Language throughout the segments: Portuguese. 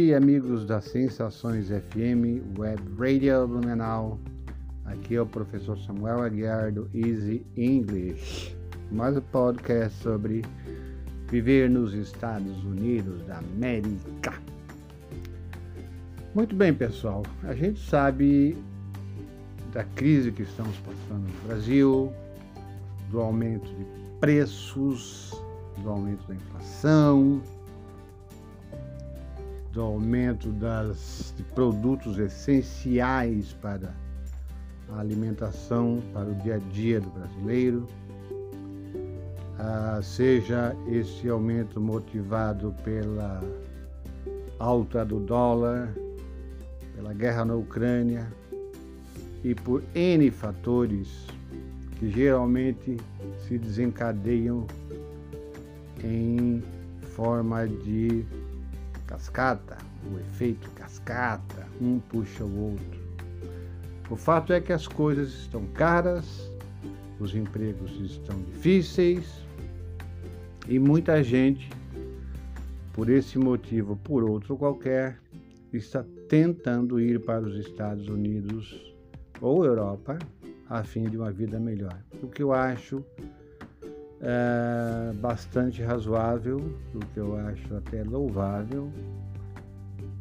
Dia, amigos da Sensações FM Web Radio Blumenau. Aqui é o professor Samuel Aguiar do Easy English, mais um podcast sobre viver nos Estados Unidos da América. Muito bem, pessoal. A gente sabe da crise que estamos passando no Brasil, do aumento de preços, do aumento da inflação, do aumento das, de produtos essenciais para a alimentação, para o dia a dia do brasileiro, ah, seja esse aumento motivado pela alta do dólar, pela guerra na Ucrânia e por N fatores que geralmente se desencadeiam em forma de cascata, o efeito cascata, um puxa o outro. O fato é que as coisas estão caras, os empregos estão difíceis e muita gente, por esse motivo ou por outro qualquer, está tentando ir para os Estados Unidos ou Europa a fim de uma vida melhor. O que eu acho é, bastante razoável, o que eu acho até louvável,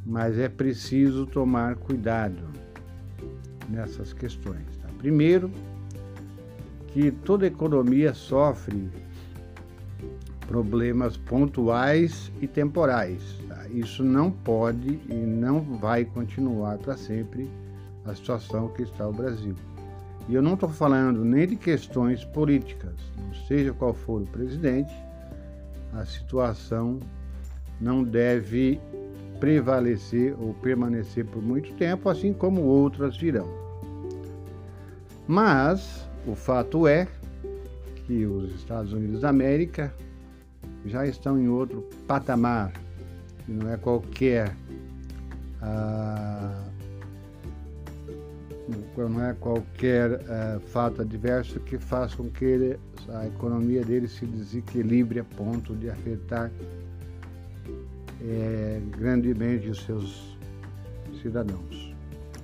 mas é preciso tomar cuidado nessas questões. Tá? Primeiro, que toda economia sofre problemas pontuais e temporais. Tá? Isso não pode e não vai continuar para sempre a situação que está o Brasil. E eu não estou falando nem de questões políticas, não seja qual for o presidente, a situação não deve prevalecer ou permanecer por muito tempo, assim como outras virão. Mas o fato é que os Estados Unidos da América já estão em outro patamar, e não é qualquer ah, não é qualquer uh, fato adverso que faça com que ele, a economia dele se desequilibre a ponto de afetar é, grandemente os seus cidadãos.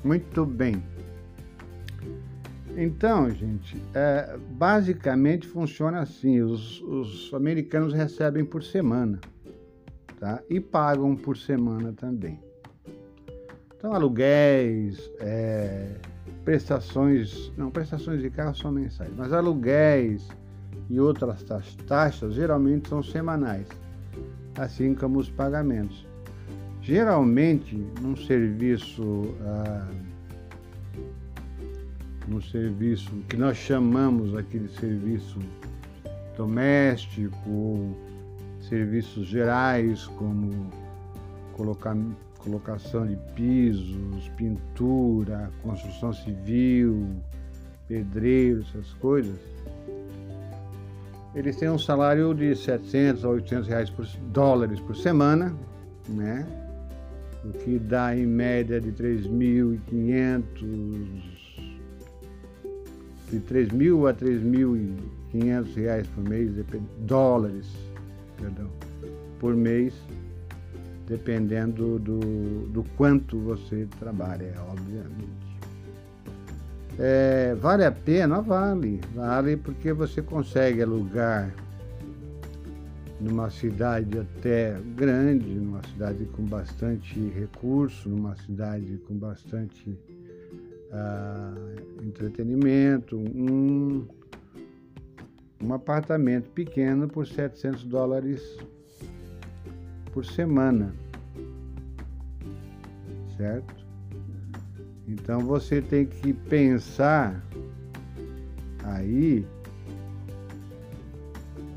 Muito bem. Então, gente, é, basicamente funciona assim: os, os, americanos recebem por semana, tá? E pagam por semana também. Então, aluguéis, é, prestações, não, prestações de carro são mensais, mas aluguéis e outras taxas geralmente são semanais, assim como os pagamentos. Geralmente, num serviço, ah, no serviço que nós chamamos aqui de serviço doméstico ou serviços gerais, como colocar colocação de pisos, pintura, construção civil, pedreiro, essas coisas, eles têm um salário de 700 a 800 reais por, dólares por semana, né? O que dá em média de 3.500 de 3.000 a 3.500 reais por mês, dólares, perdão, por mês dependendo do, do quanto você trabalha, obviamente. É, vale a pena? Vale. Vale porque você consegue alugar numa cidade até grande, numa cidade com bastante recurso, numa cidade com bastante uh, entretenimento, um, um apartamento pequeno por 700 dólares por semana, certo? Então você tem que pensar aí.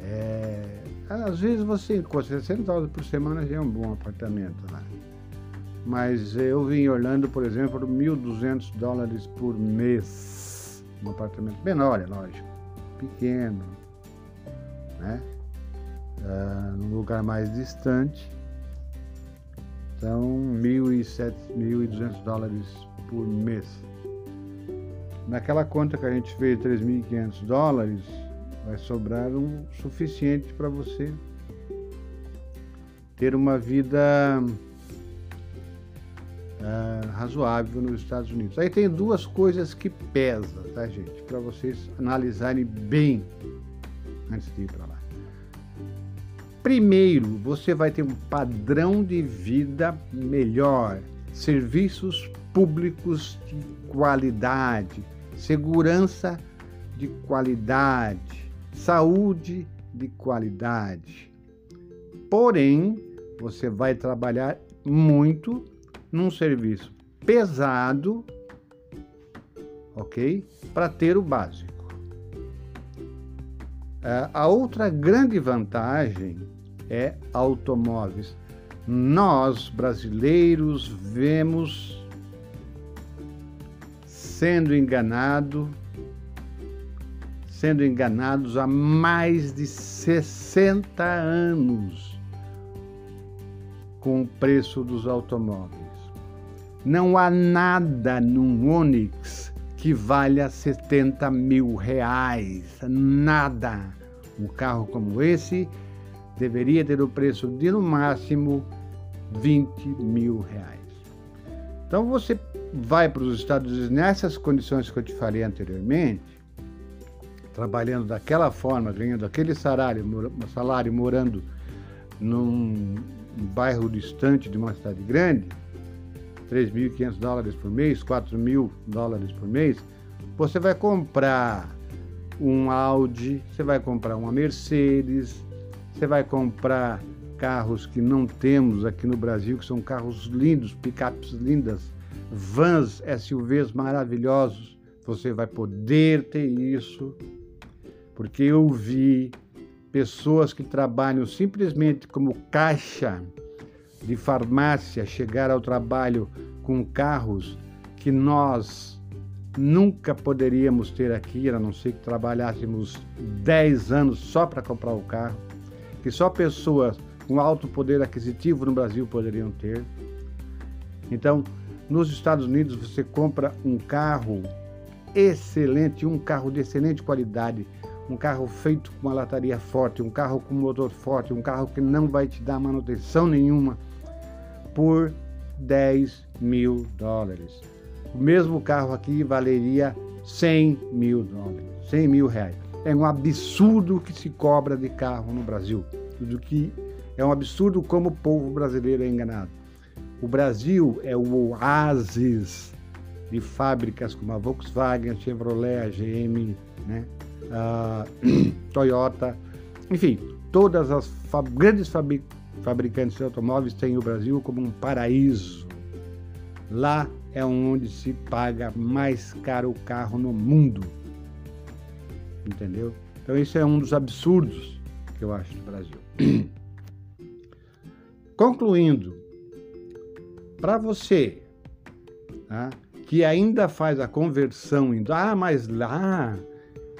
É, às vezes você encontra 60 dólares por semana já é um bom apartamento lá. Mas eu vim em Orlando, por exemplo, 1.200 dólares por mês. Um apartamento menor, é lógico, pequeno, né? Uh, num lugar mais distante. Então, 1.200 dólares por mês. Naquela conta que a gente fez, 3.500 dólares, vai sobrar o suficiente para você ter uma vida uh, razoável nos Estados Unidos. Aí tem duas coisas que pesam, tá, gente? Para vocês analisarem bem antes de ir para lá. Primeiro, você vai ter um padrão de vida melhor, serviços públicos de qualidade, segurança de qualidade, saúde de qualidade. Porém, você vai trabalhar muito num serviço pesado, ok? Para ter o básico. É, a outra grande vantagem é automóveis. Nós, brasileiros, vemos sendo enganado, sendo enganados há mais de 60 anos com o preço dos automóveis. Não há nada num Onix que valha 70 mil reais. Nada. Um carro como esse deveria ter o preço de no máximo 20 mil reais. Então você vai para os Estados Unidos nessas condições que eu te falei anteriormente, trabalhando daquela forma, ganhando aquele salário, salário morando num bairro distante de uma cidade grande, 3.500 dólares por mês, 4.000 dólares por mês, você vai comprar um Audi, você vai comprar uma Mercedes, você vai comprar carros que não temos aqui no Brasil, que são carros lindos, picapes lindas, vans, SUVs maravilhosos. Você vai poder ter isso, porque eu vi pessoas que trabalham simplesmente como caixa de farmácia chegar ao trabalho com carros que nós nunca poderíamos ter aqui, a não ser que trabalhássemos 10 anos só para comprar o carro, que só pessoas com alto poder aquisitivo no Brasil poderiam ter. Então, nos Estados Unidos você compra um carro excelente, um carro de excelente qualidade, um carro feito com uma lataria forte, um carro com motor forte, um carro que não vai te dar manutenção nenhuma, por 10 mil dólares. O mesmo carro aqui valeria 100 mil dólares, 100 mil reais. É um absurdo que se cobra de carro no Brasil. Do que é um absurdo como o povo brasileiro é enganado. O Brasil é o oásis de fábricas como a Volkswagen, a Chevrolet, a GM, né? a Toyota, enfim, todas as grandes fabricantes de automóveis têm o Brasil como um paraíso. Lá é onde se paga mais caro o carro no mundo. Entendeu? Então, isso é um dos absurdos que eu acho do Brasil. Concluindo, para você tá, que ainda faz a conversão indo, ah, mas lá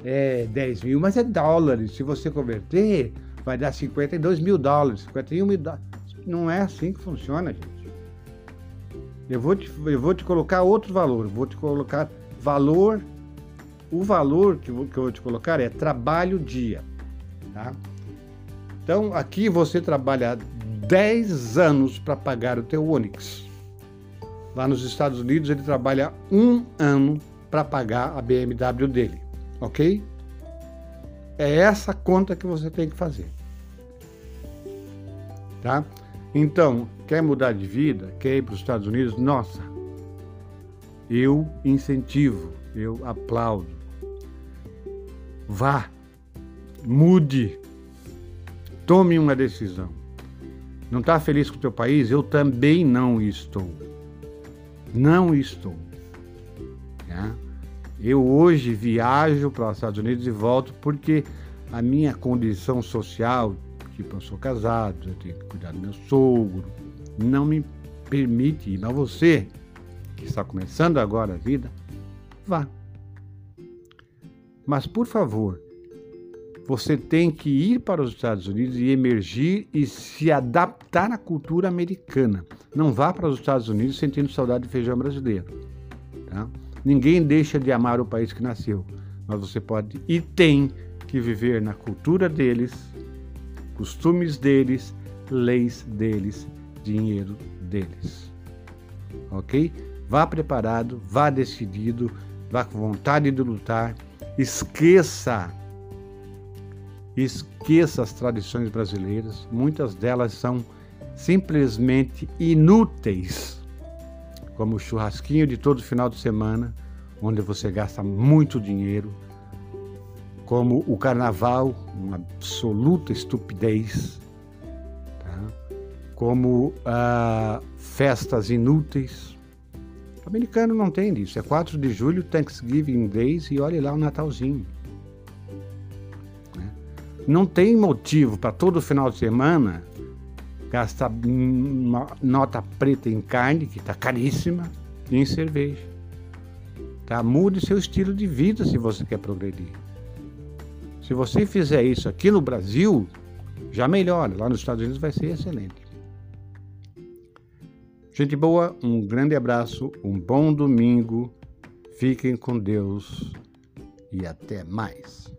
é 10 mil, mas é dólares. Se você converter, vai dar 52 mil dólares, 51 mil dólares. Não é assim que funciona, gente. Eu vou te, eu vou te colocar outro valor, vou te colocar valor. O valor que, eu vou te colocar é trabalho dia. Tá? Então aqui você trabalha 10 anos para pagar o teu Onix. Lá nos Estados Unidos ele trabalha um ano para pagar a BMW dele, ok? É essa conta que você tem que fazer tá? Então, quer mudar de vida, quer ir para os Estados Unidos? Nossa, eu incentivo, eu aplaudo. Vá, mude, tome uma decisão. Não está feliz com o teu país? Eu também não estou. Não estou. Tá? Eu hoje viajo para os Estados Unidos e volto porque a minha condição social, tipo, eu sou casado, eu tenho que cuidar do meu sogro, não me permite ir. Mas você, que está começando agora a vida, vá. Mas, por favor, você tem que ir para os Estados Unidos e emergir e se adaptar à cultura americana. Não vá para os Estados Unidos sentindo saudade de feijão brasileiro. Tá? Ninguém deixa de amar o país que nasceu, mas você pode e tem que viver na cultura deles, costumes deles, leis deles, dinheiro deles. ok? Vá preparado, vá decidido, vá com vontade de lutar. Esqueça, esqueça as tradições brasileiras. Muitas delas são simplesmente inúteis, como o churrasquinho de todo final de semana, onde você gasta muito dinheiro, como o carnaval, uma absoluta estupidez, tá? como ah, festas inúteis. Americano não tem disso. É 4 de julho, Thanksgiving Days, e olhe lá o Natalzinho. Né? Não tem motivo para todo final de semana gastar nota preta em carne, que está caríssima, e em cerveja. Tá? Mude seu estilo de vida se você quer progredir. Se você fizer isso aqui no Brasil, já melhora. Lá nos Estados Unidos vai ser excelente. Gente boa, um grande abraço, um bom domingo. Fiquem com Deus e até mais.